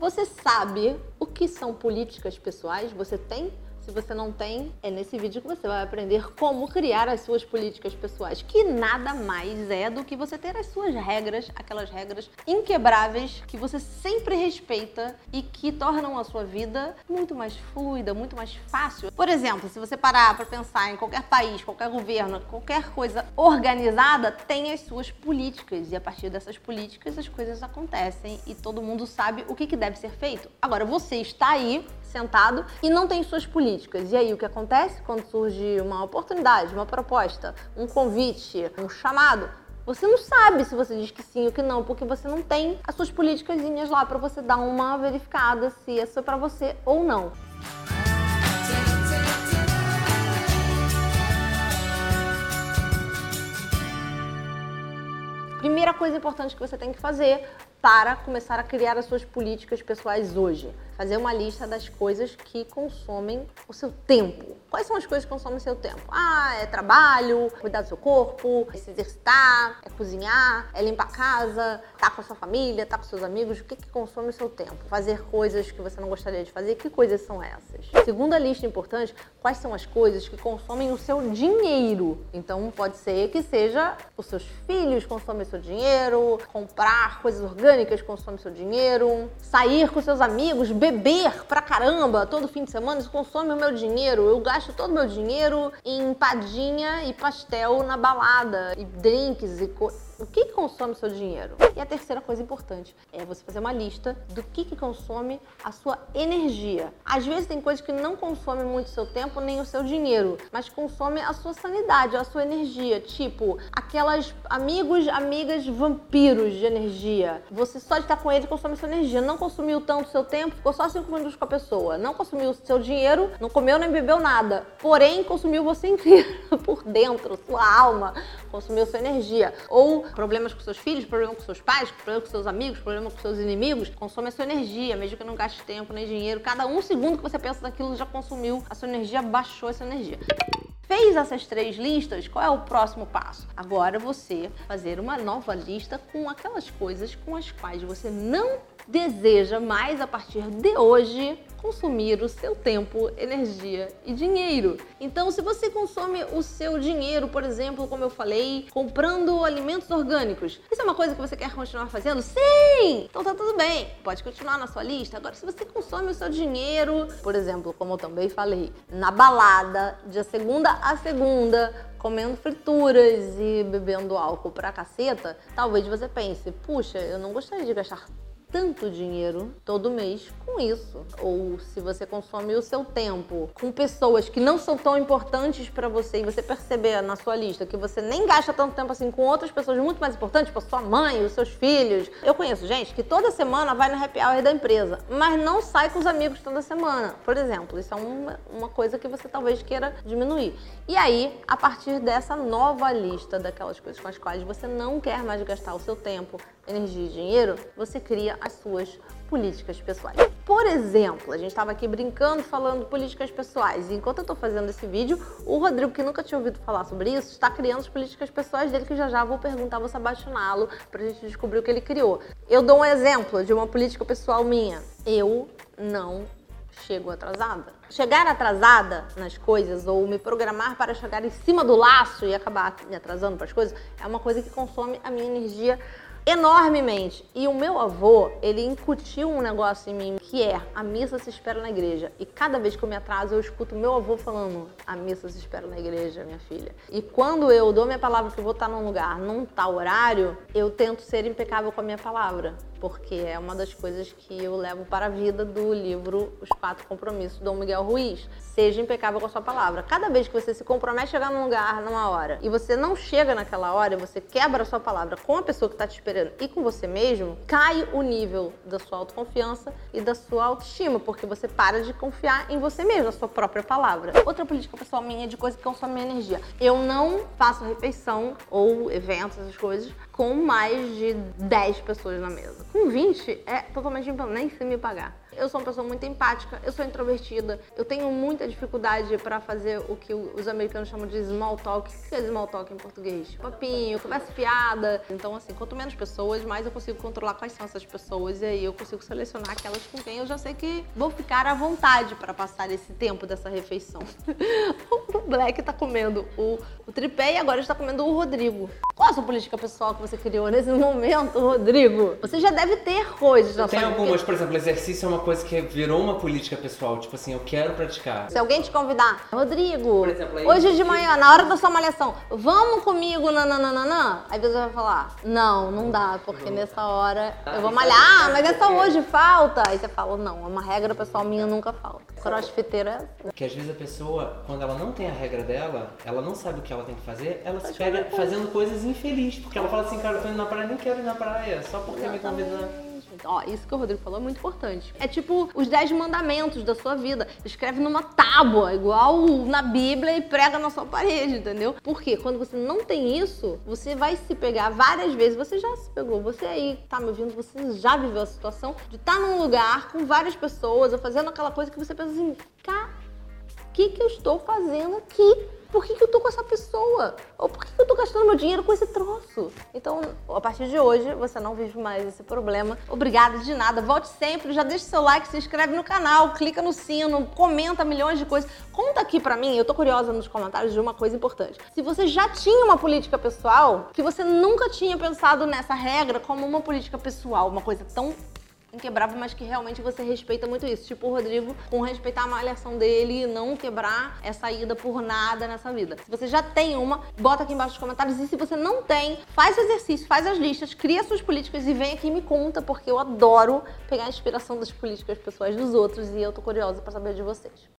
Você sabe o que são políticas pessoais? Você tem se você não tem, é nesse vídeo que você vai aprender como criar as suas políticas pessoais, que nada mais é do que você ter as suas regras, aquelas regras inquebráveis que você sempre respeita e que tornam a sua vida muito mais fluida, muito mais fácil. Por exemplo, se você parar para pensar em qualquer país, qualquer governo, qualquer coisa organizada, tem as suas políticas e a partir dessas políticas as coisas acontecem e todo mundo sabe o que, que deve ser feito. Agora, você está aí sentado e não tem suas políticas. E aí o que acontece quando surge uma oportunidade, uma proposta, um convite, um chamado? Você não sabe se você diz que sim ou que não, porque você não tem as suas políticas lá para você dar uma verificada se é para você ou não. Primeira coisa importante que você tem que fazer para começar a criar as suas políticas pessoais hoje. Fazer uma lista das coisas que consomem o seu tempo. Quais são as coisas que consomem o seu tempo? Ah, é trabalho, cuidar do seu corpo, é se exercitar, é cozinhar, é limpar a casa, tá com a sua família, tá com seus amigos. O que, que consome o seu tempo? Fazer coisas que você não gostaria de fazer. Que coisas são essas? Segunda lista importante, quais são as coisas que consomem o seu dinheiro? Então pode ser que seja os seus filhos consomem o seu dinheiro, comprar coisas orgânicas orgânicas consome seu dinheiro, sair com seus amigos, beber pra caramba todo fim de semana, isso consome o meu dinheiro. Eu gasto todo o meu dinheiro em empadinha e pastel na balada, e drinks e coisas o que, consome o seu dinheiro? E a terceira coisa importante é você fazer uma lista do que, que consome a sua energia. Às vezes tem coisas que não consomem muito o seu tempo nem o seu dinheiro, mas consome a sua sanidade, a sua energia. Tipo, aquelas amigos, amigas vampiros de energia. Você só de estar com ele consome sua energia. Não consumiu tanto seu tempo, ficou só cinco minutos com a pessoa. Não consumiu o seu dinheiro, não comeu nem bebeu nada. Porém, consumiu você inteiro por dentro, sua alma, consumiu sua energia. Ou problemas com seus filhos, problemas com seus pais, problemas com seus amigos, problemas com seus inimigos, consome a sua energia, mesmo que não gaste tempo nem dinheiro. Cada um segundo que você pensa daquilo já consumiu a sua energia, baixou essa energia. Fez essas três listas, qual é o próximo passo? Agora você fazer uma nova lista com aquelas coisas com as quais você não deseja mais a partir de hoje consumir o seu tempo, energia e dinheiro. Então, se você consome o seu dinheiro, por exemplo, como eu falei, comprando alimentos orgânicos, isso é uma coisa que você quer continuar fazendo? Sim! Então tá tudo bem, pode continuar na sua lista. Agora, se você consome o seu dinheiro, por exemplo, como eu também falei, na balada, de segunda a segunda, comendo frituras e bebendo álcool pra caceta, talvez você pense, puxa, eu não gostaria de gastar tanto dinheiro todo mês com isso. Ou se você consome o seu tempo com pessoas que não são tão importantes para você e você perceber na sua lista que você nem gasta tanto tempo assim com outras pessoas muito mais importantes, tipo a sua mãe, os seus filhos. Eu conheço gente que toda semana vai no happy hour da empresa, mas não sai com os amigos toda semana. Por exemplo, isso é uma, uma coisa que você talvez queira diminuir. E aí, a partir dessa nova lista daquelas coisas com as quais você não quer mais gastar o seu tempo, energia e dinheiro, você cria as suas políticas pessoais. Por exemplo, a gente estava aqui brincando falando políticas pessoais e enquanto eu estou fazendo esse vídeo, o Rodrigo, que nunca tinha ouvido falar sobre isso, está criando as políticas pessoais dele que já já vou perguntar, vou sabationá-lo para a gente descobrir o que ele criou. Eu dou um exemplo de uma política pessoal minha. Eu não chego atrasada. Chegar atrasada nas coisas ou me programar para chegar em cima do laço e acabar me atrasando para as coisas é uma coisa que consome a minha energia enormemente. E o meu avô, ele incutiu um negócio em mim que é a missa se espera na igreja. E cada vez que eu me atraso, eu escuto meu avô falando: a missa se espera na igreja, minha filha. E quando eu dou minha palavra que vou estar num lugar, num tal horário, eu tento ser impecável com a minha palavra porque é uma das coisas que eu levo para a vida do livro Os Quatro Compromissos do Dom Miguel Ruiz. Seja impecável com a sua palavra. Cada vez que você se compromete a chegar num lugar, numa hora, e você não chega naquela hora, você quebra a sua palavra com a pessoa que está te esperando e com você mesmo, cai o nível da sua autoconfiança e da sua autoestima, porque você para de confiar em você mesmo, na sua própria palavra. Outra política pessoal minha é de coisa que consome minha energia. Eu não faço refeição ou eventos, essas coisas, com mais de 10 pessoas na mesa Com 20 é totalmente implante, nem se me pagar. Eu sou uma pessoa muito empática, eu sou introvertida, eu tenho muita dificuldade para fazer o que os americanos chamam de small talk. O que é small talk em português? Papinho, conversa fiada. Então, assim, quanto menos pessoas, mais eu consigo controlar quais são essas pessoas e aí eu consigo selecionar aquelas com quem eu já sei que vou ficar à vontade para passar esse tempo dessa refeição. o Black tá comendo o, o tripé e agora está comendo o Rodrigo. Qual a sua política pessoal que você criou nesse momento, Rodrigo? Você já deve ter coisas na Tem sua vida. algumas, por exemplo, exercício é uma coisa que virou uma política pessoal. Tipo assim, eu quero praticar. Se alguém te convidar, Rodrigo, exemplo, aí- hoje de manhã, na hora da sua malhação, vamos comigo, nananana? Aí você vai falar, não, não dá, porque nessa hora eu vou malhar, ah, mas essa quê? hoje falta. Aí você fala, não, é uma regra pessoal minha, nunca falta. Crossfiteiro é assim. Que às vezes a pessoa, quando ela não tem a regra dela, ela não sabe o que ela tem que fazer, ela se pega fazendo coisas infelizes. Porque ela fala assim, cara, eu tô indo na praia, nem quero ir na praia, só porque me convidam. Ó, isso que o Rodrigo falou é muito importante. É tipo os 10 mandamentos da sua vida. Escreve numa tábua, igual na Bíblia, e prega na sua parede, entendeu? Porque quando você não tem isso, você vai se pegar várias vezes. Você já se pegou. Você aí tá me ouvindo, você já viveu a situação de estar num lugar com várias pessoas, ou fazendo aquela coisa que você pensa assim, cara, o que, que eu estou fazendo aqui? Por que, que eu tô com essa pessoa? Ou por que, que eu tô gastando meu dinheiro com esse troço? Então, a partir de hoje, você não vive mais esse problema. Obrigada de nada. Volte sempre, já deixa seu like, se inscreve no canal, clica no sino, comenta milhões de coisas. Conta aqui pra mim, eu tô curiosa nos comentários de uma coisa importante. Se você já tinha uma política pessoal, que você nunca tinha pensado nessa regra como uma política pessoal, uma coisa tão inquebrável, mas que realmente você respeita muito isso. Tipo o Rodrigo, com respeitar a malhação dele e não quebrar essa ida por nada nessa vida. Se você já tem uma, bota aqui embaixo nos comentários. E se você não tem, faz o exercício, faz as listas, cria suas políticas e vem aqui e me conta, porque eu adoro pegar a inspiração das políticas pessoais dos outros e eu tô curiosa pra saber de vocês.